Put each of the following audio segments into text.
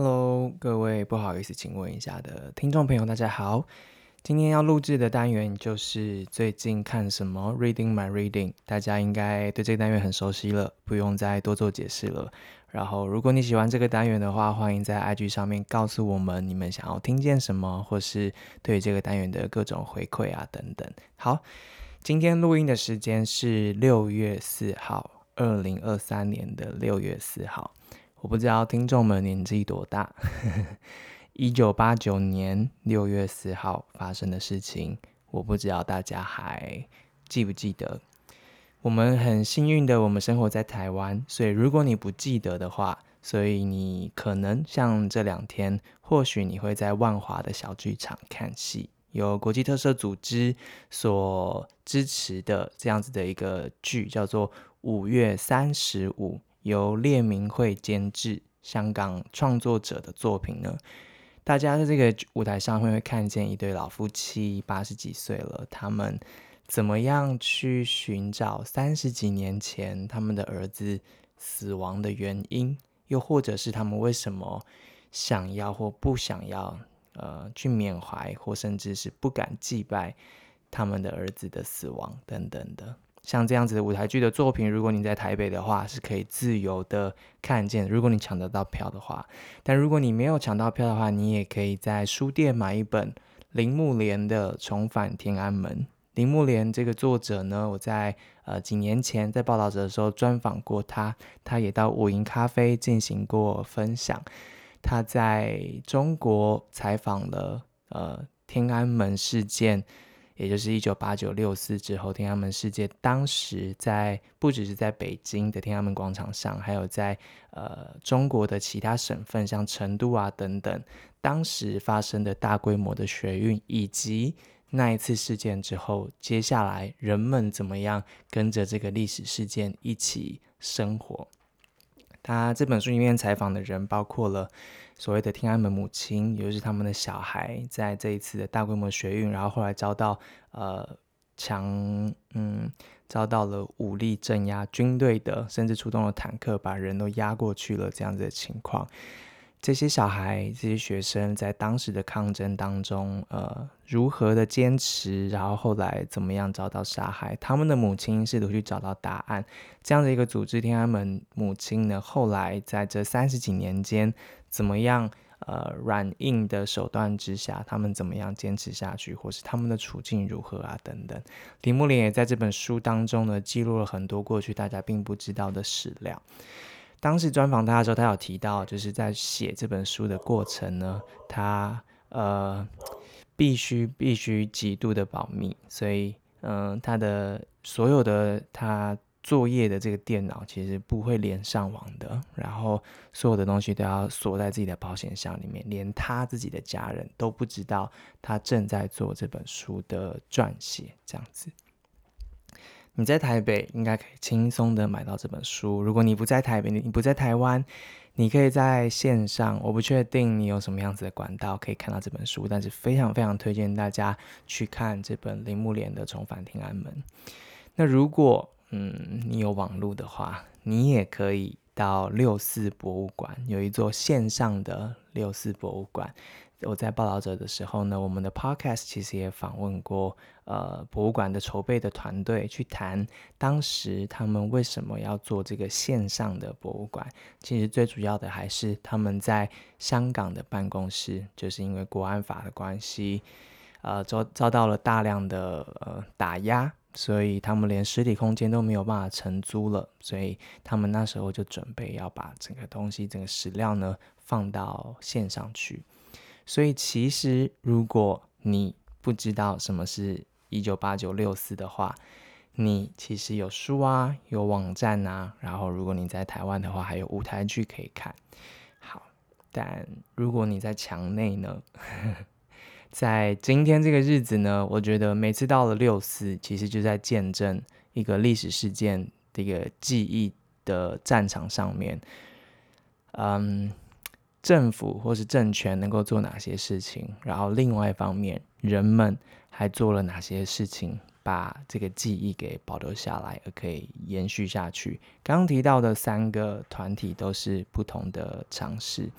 Hello，各位不好意思，请问一下的听众朋友，大家好。今天要录制的单元就是最近看什么，Reading My Reading，大家应该对这个单元很熟悉了，不用再多做解释了。然后，如果你喜欢这个单元的话，欢迎在 IG 上面告诉我们你们想要听见什么，或是对这个单元的各种回馈啊等等。好，今天录音的时间是六月四号，二零二三年的六月四号。我不知道听众们年纪多大，一九八九年六月四号发生的事情，我不知道大家还记不记得。我们很幸运的，我们生活在台湾，所以如果你不记得的话，所以你可能像这两天，或许你会在万华的小剧场看戏，由国际特色组织所支持的这样子的一个剧，叫做《五月三十五》。由列明慧监制，香港创作者的作品呢，大家在这个舞台上会会看见一对老夫妻，八十几岁了，他们怎么样去寻找三十几年前他们的儿子死亡的原因，又或者是他们为什么想要或不想要，呃，去缅怀或甚至是不敢祭拜他们的儿子的死亡等等的。像这样子的舞台剧的作品，如果你在台北的话，是可以自由的看见。如果你抢得到票的话，但如果你没有抢到票的话，你也可以在书店买一本铃木莲的《重返天安门》。铃木莲这个作者呢，我在呃几年前在报道者的时候专访过他，他也到五营咖啡进行过分享。他在中国采访了呃天安门事件。也就是一九八九六四之后，天安门事件当时在不只是在北京的天安门广场上，还有在呃中国的其他省份，像成都啊等等，当时发生的大规模的学运，以及那一次事件之后，接下来人们怎么样跟着这个历史事件一起生活。他这本书里面采访的人包括了所谓的天安门母亲，也就是他们的小孩，在这一次的大规模学运，然后后来遭到呃强嗯遭到了武力镇压军队的，甚至出动了坦克把人都压过去了这样子的情况。这些小孩、这些学生在当时的抗争当中，呃，如何的坚持，然后后来怎么样遭到杀害？他们的母亲试图去找到答案。这样的一个组织，天安门母亲呢，后来在这三十几年间，怎么样？呃，软硬的手段之下，他们怎么样坚持下去，或是他们的处境如何啊？等等。铃木林也在这本书当中呢，记录了很多过去大家并不知道的史料。当时专访他的时候，他有提到，就是在写这本书的过程呢，他呃必须必须极度的保密，所以嗯、他的所有的他作业的这个电脑其实不会连上网的，然后所有的东西都要锁在自己的保险箱里面，连他自己的家人都不知道他正在做这本书的撰写，这样子。你在台北应该可以轻松的买到这本书。如果你不在台北，你不在台湾，你可以在线上。我不确定你有什么样子的管道可以看到这本书，但是非常非常推荐大家去看这本铃木莲的《重返天安门》。那如果嗯你有网络的话，你也可以到六四博物馆，有一座线上的六四博物馆。我在报道者的时候呢，我们的 podcast 其实也访问过呃博物馆的筹备的团队，去谈当时他们为什么要做这个线上的博物馆。其实最主要的还是他们在香港的办公室，就是因为国安法的关系，呃遭遭到了大量的呃打压，所以他们连实体空间都没有办法承租了，所以他们那时候就准备要把整个东西、整个史料呢放到线上去。所以，其实如果你不知道什么是一九八九六四的话，你其实有书啊，有网站啊，然后如果你在台湾的话，还有舞台剧可以看。好，但如果你在墙内呢？在今天这个日子呢，我觉得每次到了六四，其实就在见证一个历史事件的一个记忆的战场上面，嗯。政府或是政权能够做哪些事情？然后另外一方面，人们还做了哪些事情，把这个记忆给保留下来，而可以延续下去。刚刚提到的三个团体都是不同的尝试。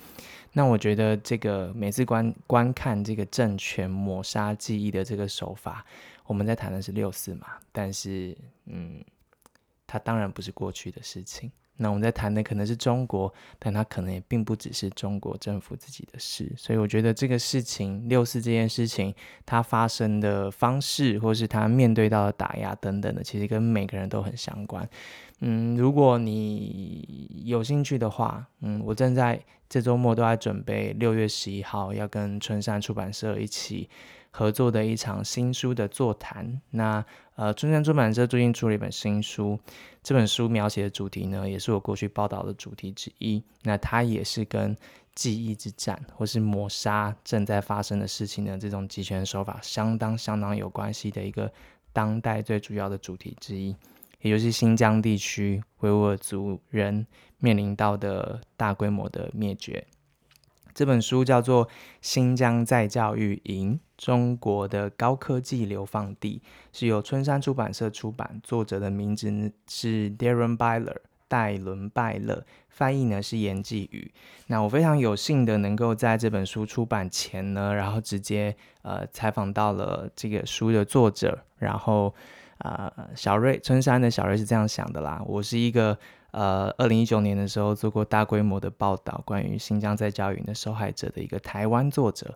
那我觉得这个每次观观看这个政权抹杀记忆的这个手法，我们在谈的是六四嘛，但是嗯，它当然不是过去的事情。那我们在谈的可能是中国，但它可能也并不只是中国政府自己的事。所以我觉得这个事情，六四这件事情，它发生的方式，或是它面对到的打压等等的，其实跟每个人都很相关。嗯，如果你有兴趣的话，嗯，我正在这周末都在准备六月十一号要跟春山出版社一起合作的一场新书的座谈。那呃，春山出版社最近出了一本新书，这本书描写的主题呢，也是我过去报道的主题之一。那它也是跟记忆之战或是抹杀正在发生的事情的这种集权手法相当相当有关系的一个当代最主要的主题之一，也就是新疆地区维吾尔族人面临到的大规模的灭绝。这本书叫做《新疆再教育营》。中国的高科技流放地是由春山出版社出版，作者的名字是 Darren Byler 戴伦拜勒，翻译呢是严继宇。那我非常有幸的能够在这本书出版前呢，然后直接呃采访到了这个书的作者，然后啊、呃、小瑞春山的小瑞是这样想的啦，我是一个呃二零一九年的时候做过大规模的报道，关于新疆在教育的受害者的一个台湾作者。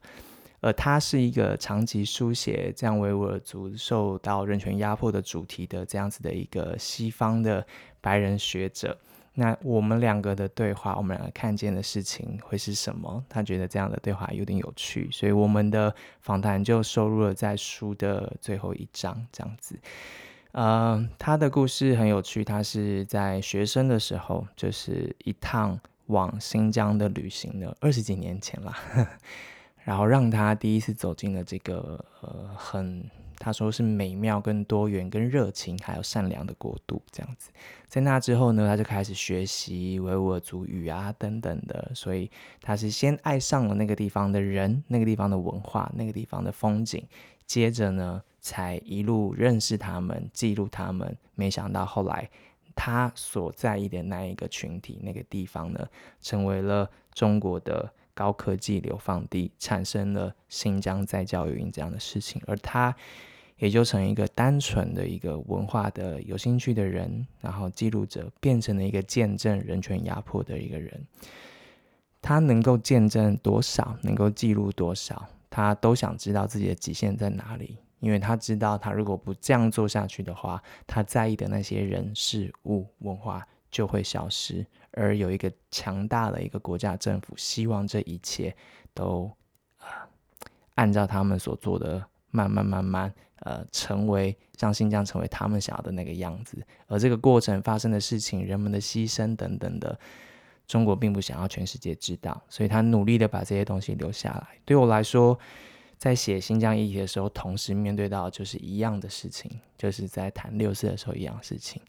而他是一个长期书写这样维吾尔族受到人权压迫的主题的这样子的一个西方的白人学者。那我们两个的对话，我们两个看见的事情会是什么？他觉得这样的对话有点有趣，所以我们的访谈就收录了在书的最后一章，这样子。呃，他的故事很有趣，他是在学生的时候，就是一趟往新疆的旅行的二十几年前了。然后让他第一次走进了这个呃很他说是美妙、跟多元、跟热情还有善良的国度这样子。在那之后呢，他就开始学习维吾尔族语啊等等的，所以他是先爱上了那个地方的人、那个地方的文化、那个地方的风景，接着呢才一路认识他们、记录他们。没想到后来他所在意的那一个群体、那个地方呢，成为了中国的。高科技流放地产生了新疆再教育营这样的事情，而他也就成一个单纯的一个文化的有兴趣的人，然后记录者变成了一个见证人权压迫的一个人。他能够见证多少，能够记录多少，他都想知道自己的极限在哪里，因为他知道他如果不这样做下去的话，他在意的那些人事物文化就会消失。而有一个强大的一个国家政府，希望这一切都呃按照他们所做的，慢慢慢慢呃成为让新疆成为他们想要的那个样子。而这个过程发生的事情，人们的牺牲等等的，中国并不想要全世界知道，所以他努力的把这些东西留下来。对我来说，在写新疆议题的时候，同时面对到就是一样的事情，就是在谈六四的时候一样事情，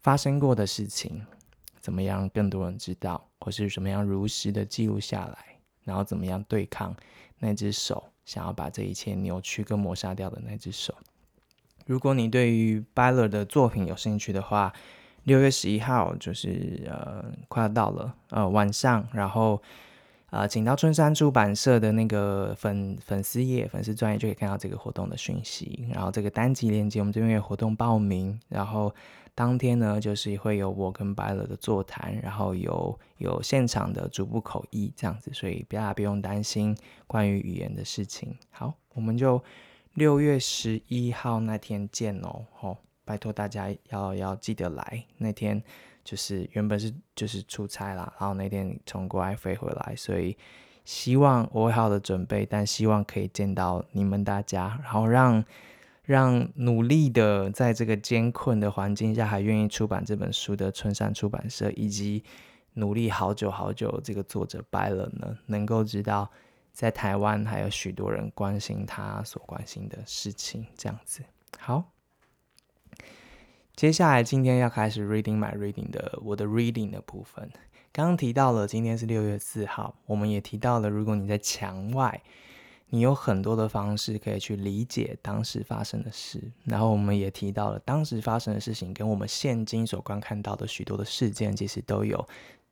发生过的事情。怎么样更多人知道，或是怎么样如实的记录下来，然后怎么样对抗那只手想要把这一切扭曲跟抹杀掉的那只手？如果你对于 Byler 的作品有兴趣的话，六月十一号就是呃快要到了呃晚上，然后呃请到春山出版社的那个粉粉丝页粉丝专页就可以看到这个活动的讯息，然后这个单集链接我们这边有活动报名，然后。当天呢，就是会有我跟 Byler 的座谈，然后有有现场的逐步口译这样子，所以大家不用担心关于语言的事情。好，我们就六月十一号那天见哦。哦，拜托大家要要记得来。那天就是原本是就是出差啦，然后那天从国外飞回来，所以希望我会好好的准备，但希望可以见到你们大家，然后让。让努力的在这个艰困的环境下还愿意出版这本书的春山出版社，以及努力好久好久这个作者 Byler 呢，能够知道在台湾还有许多人关心他所关心的事情，这样子。好，接下来今天要开始 Reading My Reading 的我的 Reading 的部分。刚刚提到了今天是六月四号，我们也提到了如果你在墙外。你有很多的方式可以去理解当时发生的事。然后我们也提到了当时发生的事情跟我们现今所观看到的许多的事件，其实都有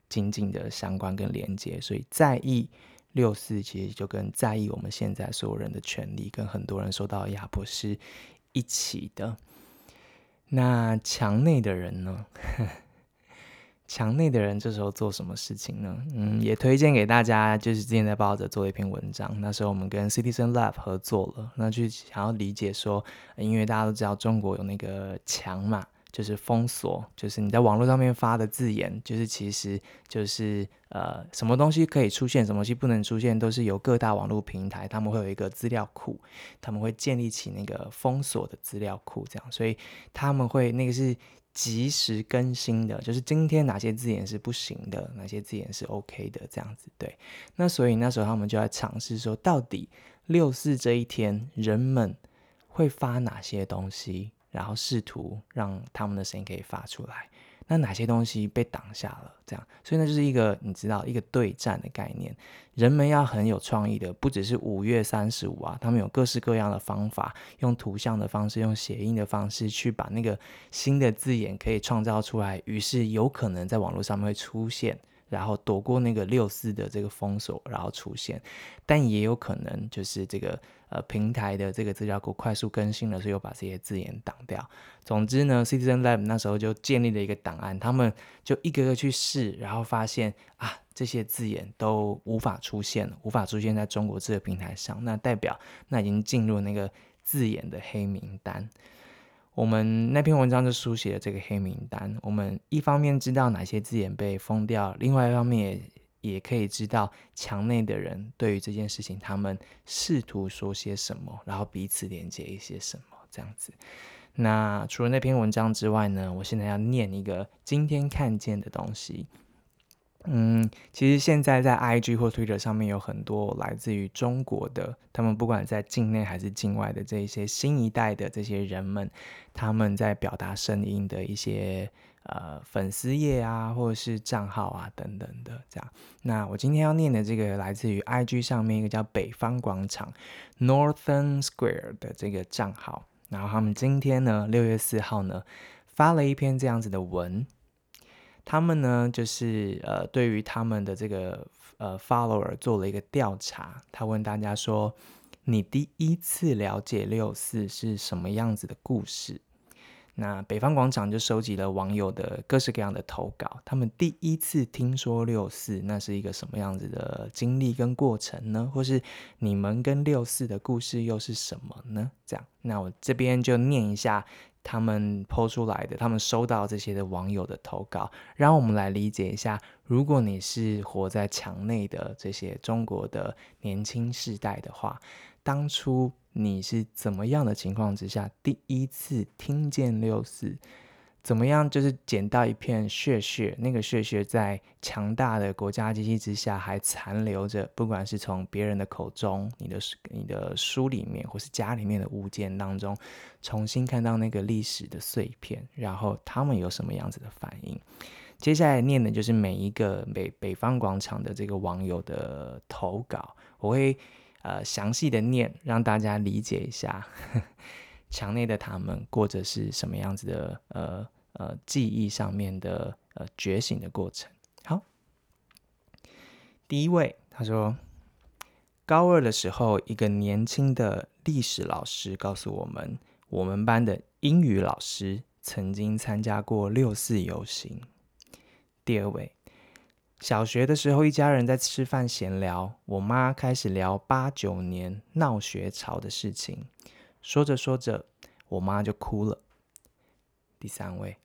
紧紧的相关跟连接。所以在意六四，其实就跟在意我们现在所有人的权利，跟很多人受到压迫是一起的。那墙内的人呢？墙内的人这时候做什么事情呢？嗯，也推荐给大家，就是之前在报纸做了一篇文章。那时候我们跟 Citizen Lab 合作了，那去想要理解说，因为大家都知道中国有那个墙嘛，就是封锁，就是你在网络上面发的字眼，就是其实就是呃什么东西可以出现，什么东西不能出现，都是由各大网络平台他们会有一个资料库，他们会建立起那个封锁的资料库，这样，所以他们会那个是。及时更新的，就是今天哪些字眼是不行的，哪些字眼是 OK 的，这样子对。那所以那时候他们就在尝试说，到底六四这一天人们会发哪些东西，然后试图让他们的声音可以发出来。那哪些东西被挡下了？这样，所以那就是一个你知道一个对战的概念。人们要很有创意的，不只是五月三十五啊，他们有各式各样的方法，用图像的方式，用谐音的方式去把那个新的字眼可以创造出来。于是有可能在网络上面会出现。然后躲过那个六四的这个封锁，然后出现，但也有可能就是这个呃平台的这个资料库快速更新了，所以又把这些字眼挡掉。总之呢，Citizen Lab 那时候就建立了一个档案，他们就一个个去试，然后发现啊这些字眼都无法出现，无法出现在中国这个平台上，那代表那已经进入那个字眼的黑名单。我们那篇文章就书写了这个黑名单。我们一方面知道哪些字眼被封掉，另外一方面也也可以知道墙内的人对于这件事情，他们试图说些什么，然后彼此连接一些什么，这样子。那除了那篇文章之外呢，我现在要念一个今天看见的东西。嗯，其实现在在 IG 或 Twitter 上面有很多来自于中国的，他们不管在境内还是境外的这一些新一代的这些人们，他们在表达声音的一些呃粉丝页啊，或者是账号啊等等的这样。那我今天要念的这个来自于 IG 上面一个叫北方广场 Northern Square 的这个账号，然后他们今天呢六月四号呢发了一篇这样子的文。他们呢，就是呃，对于他们的这个呃 follower 做了一个调查。他问大家说：“你第一次了解六四是什么样子的故事？”那北方广场就收集了网友的各式各样的投稿。他们第一次听说六四，那是一个什么样子的经历跟过程呢？或是你们跟六四的故事又是什么呢？这样，那我这边就念一下。他们抛出来的，他们收到这些的网友的投稿，让我们来理解一下，如果你是活在墙内的这些中国的年轻世代的话，当初你是怎么样的情况之下第一次听见六四？怎么样？就是捡到一片血血，那个血血在强大的国家机器之下还残留着。不管是从别人的口中、你的你的书里面，或是家里面的物件当中，重新看到那个历史的碎片，然后他们有什么样子的反应？接下来念的就是每一个北北方广场的这个网友的投稿，我会呃详细的念，让大家理解一下 墙内的他们过着是什么样子的呃。呃，记忆上面的呃觉醒的过程。好，第一位他说，高二的时候，一个年轻的历史老师告诉我们，我们班的英语老师曾经参加过六四游行。第二位，小学的时候，一家人在吃饭闲聊，我妈开始聊八九年闹学潮的事情，说着说着，我妈就哭了。第三位，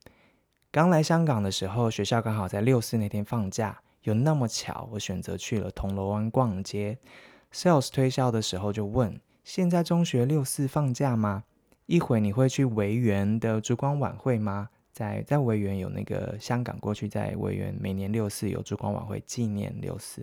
刚来香港的时候，学校刚好在六四那天放假，有那么巧，我选择去了铜锣湾逛街。Sales 推销的时候就问：“现在中学六四放假吗？一会你会去维园的烛光晚会吗？在在维园有那个香港过去在维园每年六四有烛光晚会纪念六四。”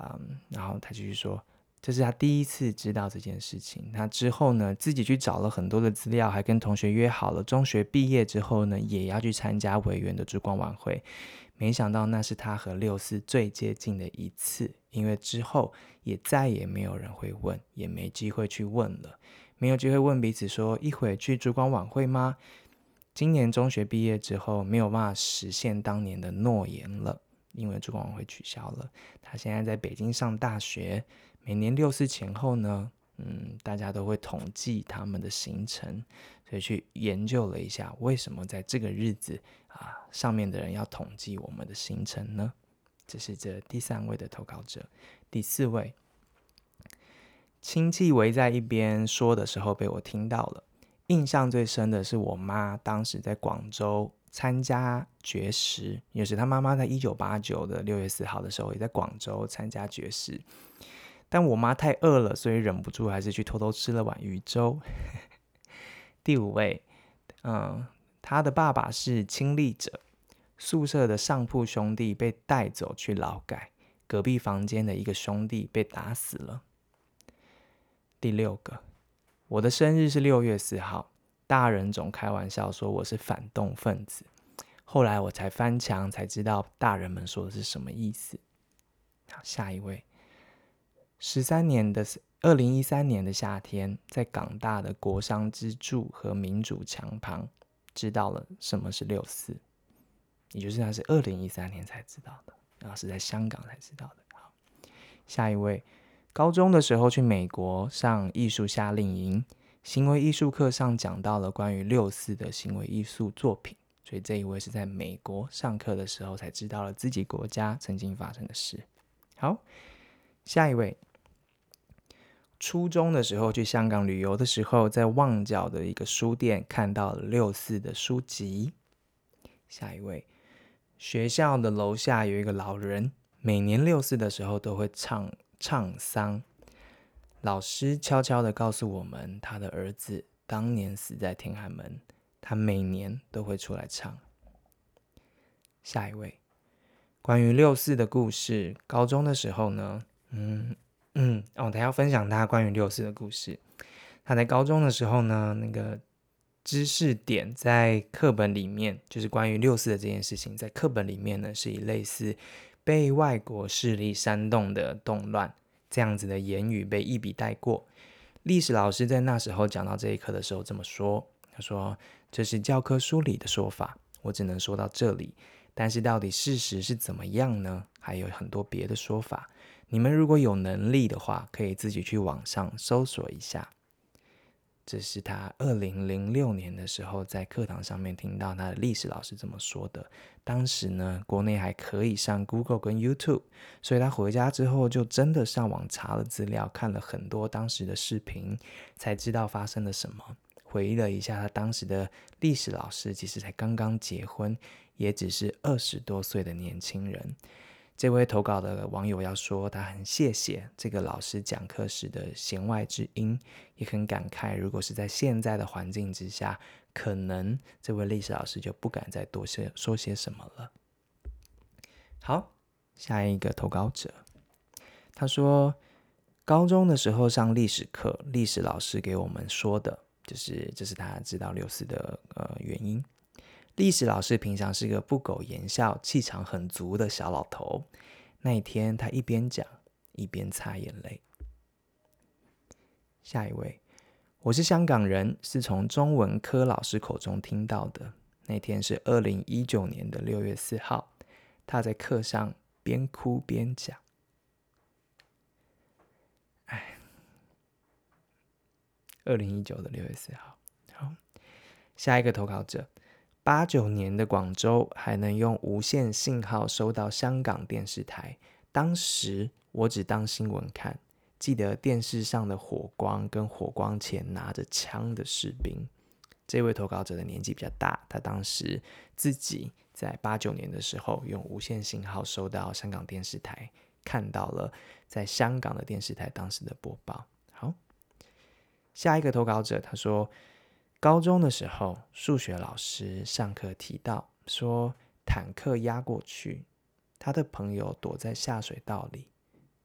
嗯，然后他继续说：“这是他第一次知道这件事情。他之后呢，自己去找了很多的资料，还跟同学约好了，中学毕业之后呢，也要去参加委员的烛光晚会。没想到那是他和六四最接近的一次，因为之后也再也没有人会问，也没机会去问了，没有机会问彼此说一会去烛光晚会吗？今年中学毕业之后，没有办法实现当年的诺言了，因为烛光晚会取消了。他现在在北京上大学，每年六四前后呢，嗯，大家都会统计他们的行程，所以去研究了一下，为什么在这个日子啊，上面的人要统计我们的行程呢？这是这第三位的投稿者，第四位，亲戚围在一边说的时候被我听到了。印象最深的是我妈当时在广州参加绝食，也是她妈妈在一九八九的六月四号的时候也在广州参加绝食，但我妈太饿了，所以忍不住还是去偷偷吃了碗鱼粥。第五位，嗯，他的爸爸是亲历者，宿舍的上铺兄弟被带走去劳改，隔壁房间的一个兄弟被打死了。第六个。我的生日是六月四号，大人总开玩笑说我是反动分子，后来我才翻墙才知道大人们说的是什么意思。好，下一位，十三年的二零一三年的夏天，在港大的国殤之柱和民主墙旁，知道了什么是六四，也就是他是二零一三年才知道的，然后是在香港才知道的。好，下一位。高中的时候去美国上艺术夏令营，行为艺术课上讲到了关于六四的行为艺术作品，所以这一位是在美国上课的时候才知道了自己国家曾经发生的事。好，下一位，初中的时候去香港旅游的时候，在旺角的一个书店看到了六四的书籍。下一位，学校的楼下有一个老人，每年六四的时候都会唱。唱丧，老师悄悄地告诉我们，他的儿子当年死在天安门，他每年都会出来唱。下一位，关于六四的故事，高中的时候呢，嗯嗯，哦，他要分享他关于六四的故事。他在高中的时候呢，那个知识点在课本里面，就是关于六四的这件事情，在课本里面呢，是以类似。被外国势力煽动的动乱，这样子的言语被一笔带过。历史老师在那时候讲到这一课的时候这么说：“他说这是教科书里的说法，我只能说到这里。但是到底事实是怎么样呢？还有很多别的说法。你们如果有能力的话，可以自己去网上搜索一下。”这是他二零零六年的时候在课堂上面听到他的历史老师这么说的。当时呢，国内还可以上 Google 跟 YouTube，所以他回家之后就真的上网查了资料，看了很多当时的视频，才知道发生了什么。回忆了一下，他当时的历史老师其实才刚刚结婚，也只是二十多岁的年轻人。这位投稿的网友要说，他很谢谢这个老师讲课时的弦外之音，也很感慨，如果是在现在的环境之下，可能这位历史老师就不敢再多些说些什么了。好，下一个投稿者，他说，高中的时候上历史课，历史老师给我们说的，就是这是他知道六四的呃原因。历史老师平常是个不苟言笑、气场很足的小老头。那一天，他一边讲一边擦眼泪。下一位，我是香港人，是从中文科老师口中听到的。那天是二零一九年的六月四号，他在课上边哭边讲。哎，二零一九的六月四号。好，下一个投稿者。八九年的广州还能用无线信号收到香港电视台，当时我只当新闻看，记得电视上的火光跟火光前拿着枪的士兵。这位投稿者的年纪比较大，他当时自己在八九年的时候用无线信号收到香港电视台，看到了在香港的电视台当时的播报。好，下一个投稿者他说。高中的时候，数学老师上课提到说，坦克压过去，他的朋友躲在下水道里，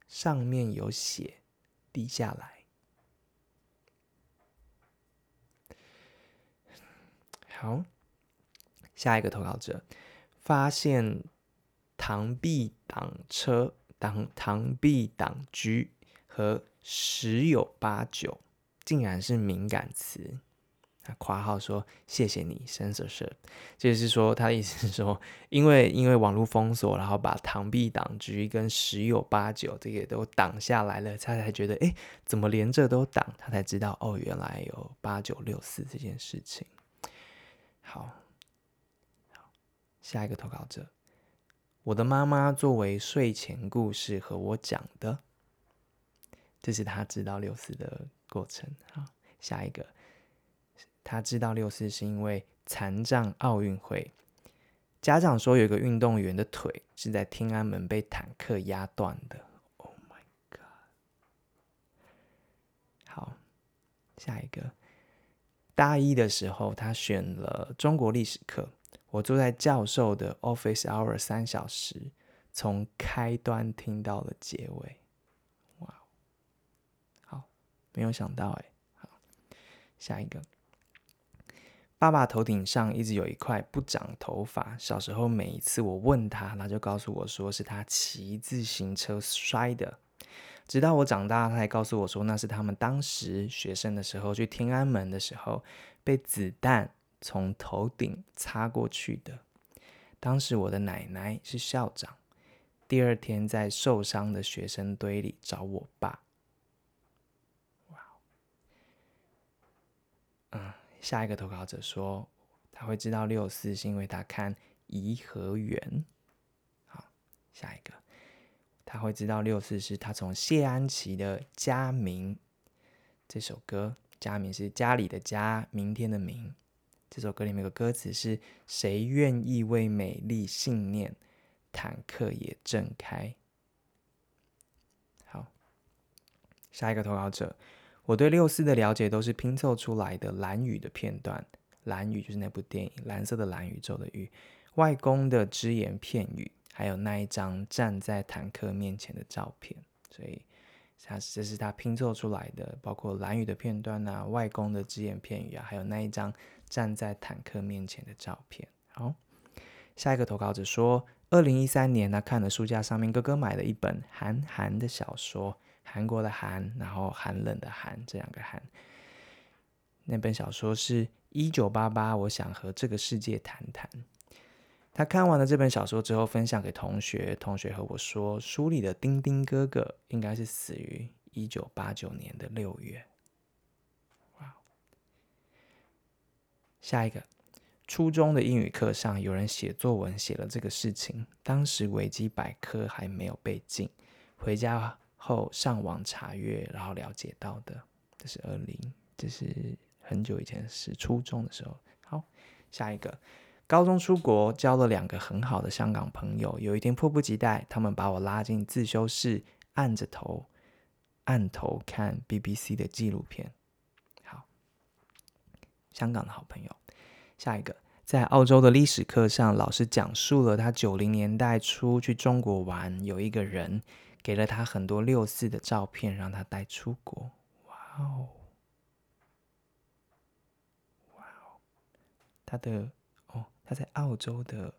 上面有血，滴下来。好，下一个投稿者发现螳臂挡车、挡螳臂挡车和十有八九竟然是敏感词。他括号说：“谢谢你，censorship。”就是说，他的意思是说，因为因为网络封锁，然后把螳臂挡车跟十有八九这个都挡下来了，他才觉得，哎，怎么连这都挡？他才知道，哦，原来有八九六四这件事情。好，好，下一个投稿者，我的妈妈作为睡前故事和我讲的，这是他知道六四的过程。好，下一个。他知道六四是因为残障奥运会，家长说有一个运动员的腿是在天安门被坦克压断的。Oh my god！好，下一个，大一的时候他选了中国历史课，我坐在教授的 office hour 三小时，从开端听到了结尾。哇，好，没有想到哎。好，下一个。爸爸头顶上一直有一块不长头发。小时候每一次我问他，他就告诉我说是他骑自行车摔的。直到我长大，他才告诉我说那是他们当时学生的时候去天安门的时候被子弹从头顶擦过去的。当时我的奶奶是校长，第二天在受伤的学生堆里找我爸。哇，嗯。下一个投稿者说，他会知道六四是因为他看《颐和园》。好，下一个，他会知道六四是他从谢安琪的《家明》这首歌，《家明》是家里的家，明天的明。这首歌里面有个歌词是“谁愿意为美丽信念，坦克也正开”。好，下一个投稿者。我对六四的了解都是拼凑出来的蓝宇的片段，蓝宇就是那部电影，蓝色的蓝宇宙的宇，外公的只言片语，还有那一张站在坦克面前的照片，所以他这是他拼凑出来的，包括蓝宇的片段啊，外公的只言片语啊，还有那一张站在坦克面前的照片。好，下一个投稿者说，二零一三年他看了书架上面哥哥买的一本韩寒的小说。韩国的韩，然后寒冷的寒，这两个寒。那本小说是《一九八八》，我想和这个世界谈谈。他看完了这本小说之后，分享给同学，同学和我说，书里的丁丁哥哥应该是死于一九八九年的六月。哇！下一个，初中的英语课上，有人写作文写了这个事情，当时维基百科还没有被禁，回家。后上网查阅，然后了解到的，这是二零，这是很久以前是，初中的时候。好，下一个，高中出国交了两个很好的香港朋友，有一天迫不及待，他们把我拉进自修室，按着头，按头看 BBC 的纪录片。好，香港的好朋友。下一个，在澳洲的历史课上，老师讲述了他九零年代初去中国玩，有一个人。给了他很多六四的照片，让他带出国。哇哦，哇哦，他的哦，他在澳洲的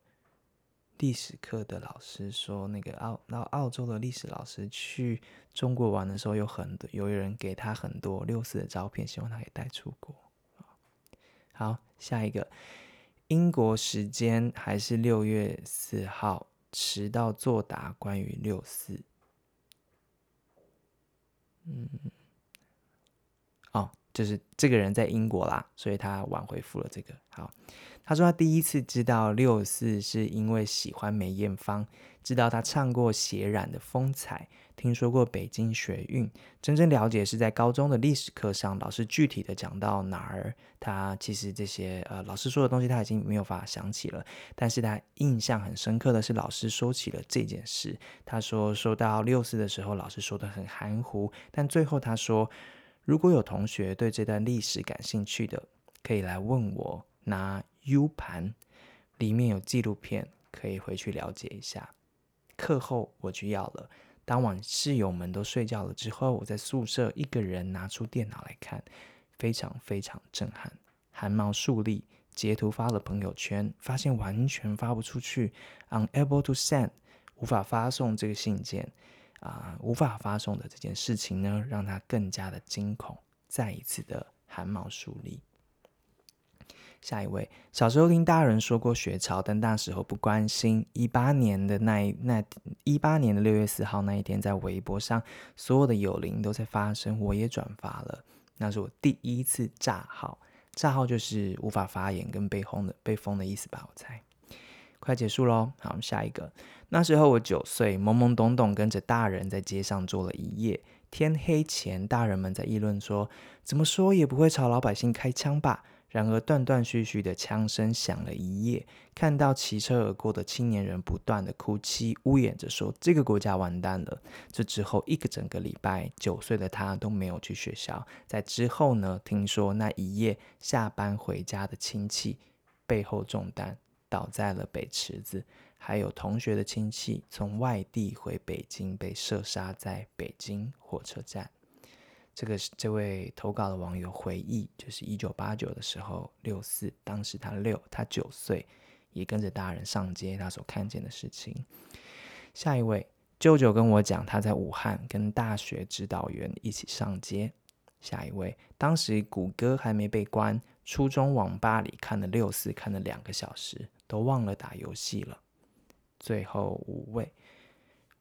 历史课的老师说，那个澳，然后澳洲的历史老师去中国玩的时候，有很多有人给他很多六四的照片，希望他可以带出国。好，下一个，英国时间还是六月四号，迟到作答关于六四。嗯，就是这个人在英国啦，所以他晚回复了这个。好，他说他第一次知道六四是因为喜欢梅艳芳，知道他唱过《血染的风采》，听说过北京学运，真正了解是在高中的历史课上，老师具体的讲到哪儿，他其实这些呃老师说的东西他已经没有法想起了，但是他印象很深刻的是老师说起了这件事。他说说到六四的时候，老师说的很含糊，但最后他说，如果有同学对这段历史感兴趣的，可以来问我，拿 U 盘里面有纪录片，可以回去了解一下。课后我去要了。当晚室友们都睡觉了之后，我在宿舍一个人拿出电脑来看，非常非常震撼。寒毛竖立，截图发了朋友圈，发现完全发不出去，unable to send，无法发送这个信件啊、无法发送的这件事情呢，让他更加的惊恐，再一次的寒毛竖立。下一位，小时候听大人说过学潮，但那时候不关心。一八年的那一那一八年的六月四号那一天，在微博上，所有的有灵都在发声，我也转发了。那是我第一次炸号，炸号就是无法发言跟被轰的被封的意思吧？我猜。快结束喽，好，下一个。那时候我九岁，懵懵懂懂跟着大人在街上坐了一夜。天黑前，大人们在议论说，怎么说也不会朝老百姓开枪吧？然而，断断续续的枪声响了一夜，看到骑车而过的青年人不断的哭泣，呜咽着说：“这个国家完蛋了。”这之后一个整个礼拜，九岁的他都没有去学校。在之后呢，听说那一夜下班回家的亲戚背后中弹，倒在了北池子，还有同学的亲戚从外地回北京被射杀在北京火车站。这个是这位投稿的网友回忆，就是一九八九的时候，六四，当时他六，他九岁，也跟着大人上街，他所看见的事情。下一位，舅舅跟我讲，他在武汉跟大学指导员一起上街。下一位，当时谷歌还没被关，初中网吧里看了六四，看了两个小时，都忘了打游戏了。最后五位。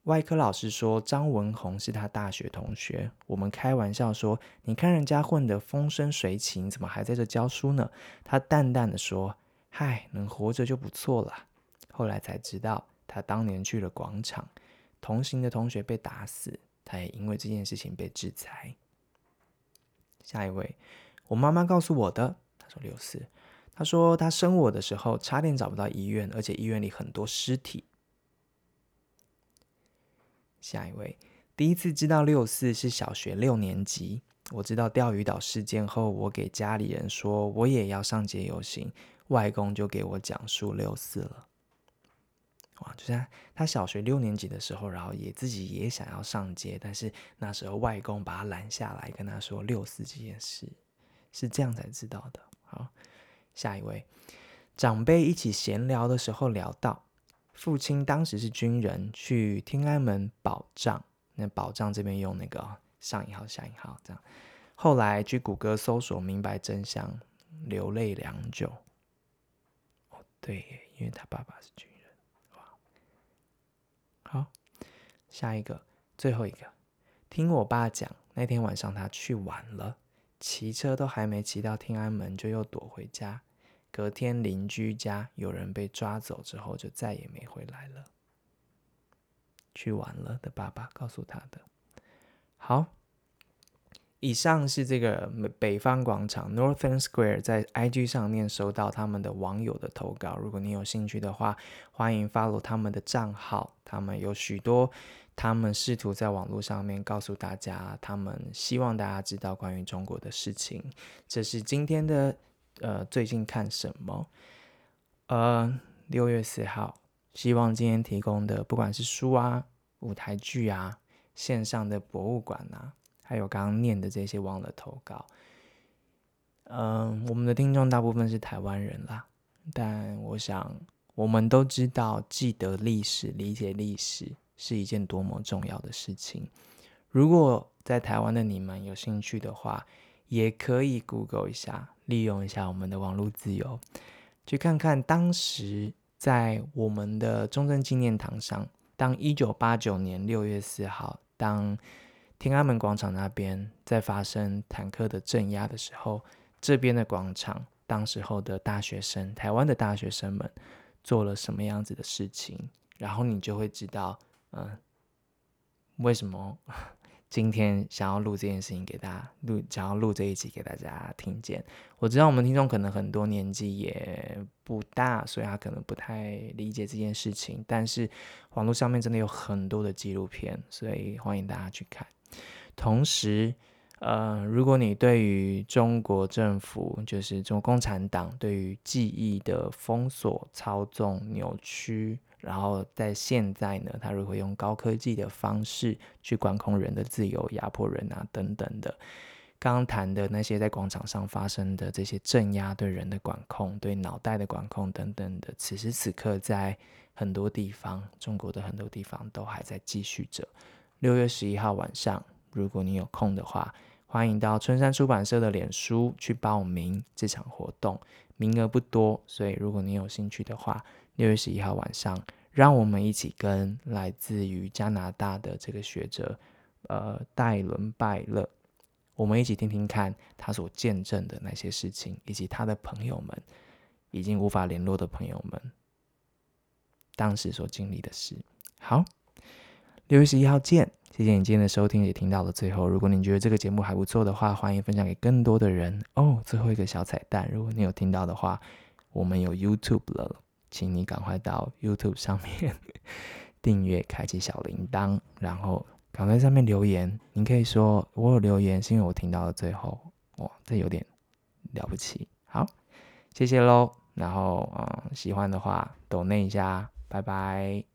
外科老师说张文宏是他大学同学，我们开玩笑说：“你看人家混得风生水起，你怎么还在这教书呢？”他淡淡的说：“嗨，能活着就不错了。”后来才知道，他当年去了广场，同行的同学被打死，他也因为这件事情被制裁。下一位，我妈妈告诉我的，她说六四，她说她生我的时候差点找不到医院，而且医院里很多尸体。下一位，第一次知道六四是小学六年级。我知道钓鱼岛事件后，我给家里人说我也要上街游行，外公就给我讲述六四了。哇，就是，他小学六年级的时候，然后也自己也想要上街，但是那时候外公把他拦下来，跟他说六四这件事，是这样才知道的。好，下一位，长辈一起闲聊的时候聊到。父亲当时是军人，去天安门保障。那保障这边用那个上引号下引号这样。后来去谷歌搜索，明白真相，流泪良久。哦，对，因为他爸爸是军人。哇，好，下一个，最后一个。听我爸讲，那天晚上他去晚了，骑车都还没骑到天安门，就又躲回家。隔天邻居家有人被抓走之后，就再也没回来了。去玩了的爸爸告诉他的。好，以上是这个北方广场 Northern Square 在 IG 上面收到他们的网友的投稿。如果你有兴趣的话，欢迎 follow 他们的账号。他们有许多，他们试图在网络上面告诉大家，他们希望大家知道关于中国的事情。这是今天的。呃，最近看什么？呃，六月四号，希望今天提供的，不管是书啊、舞台剧啊、线上的博物馆啊，还有刚刚念的这些忘了投稿，嗯、我们的听众大部分是台湾人啦，但我想，我们都知道，记得历史、理解历史是一件多么重要的事情。如果在台湾的你们有兴趣的话，也可以 Google 一下。利用一下我们的网络自由，去看看当时在我们的中正纪念堂上，当一九八九年六月四号，当天安门广场那边在发生坦克的镇压的时候，这边的广场，当时候的大学生，台湾的大学生们做了什么样子的事情，然后你就会知道，嗯，为什么。今天想要录这件事情给大家录，想要录这一集给大家听见。我知道我们听众可能很多年纪也不大，所以他可能不太理解这件事情。但是网络上面真的有很多的纪录片，所以欢迎大家去看。同时，呃，如果你对于中国政府，就是中国共产党对于记忆的封锁、操纵、扭曲。然后在现在呢，他如何用高科技的方式去管控人的自由、压迫人啊等等的。刚刚谈的那些在广场上发生的这些镇压、对人的管控、对脑袋的管控等等的，此时此刻在很多地方，中国的很多地方都还在继续着。六月十一号晚上，如果你有空的话，欢迎到春山出版社的脸书去报名这场活动，名额不多，所以如果你有兴趣的话，六月十一号晚上，让我们一起跟来自于加拿大的这个学者，呃，戴伦拜勒。我们一起听听看他所见证的那些事情，以及他的朋友们已经无法联络的朋友们当时所经历的事。好，六月十一号见！谢谢你今天的收听，也听到了最后。如果你觉得这个节目还不错的话，欢迎分享给更多的人哦。最后一个小彩蛋，如果你有听到的话，我们有 YouTube 了，请你赶快到 YouTube 上面 订阅、开启小铃铛，然后。赶快上面留言，您可以说我有留言，是因为我听到了最后，哇，这有点了不起。好，谢谢喽。然后，嗯，喜欢的话，抖那一下，拜拜。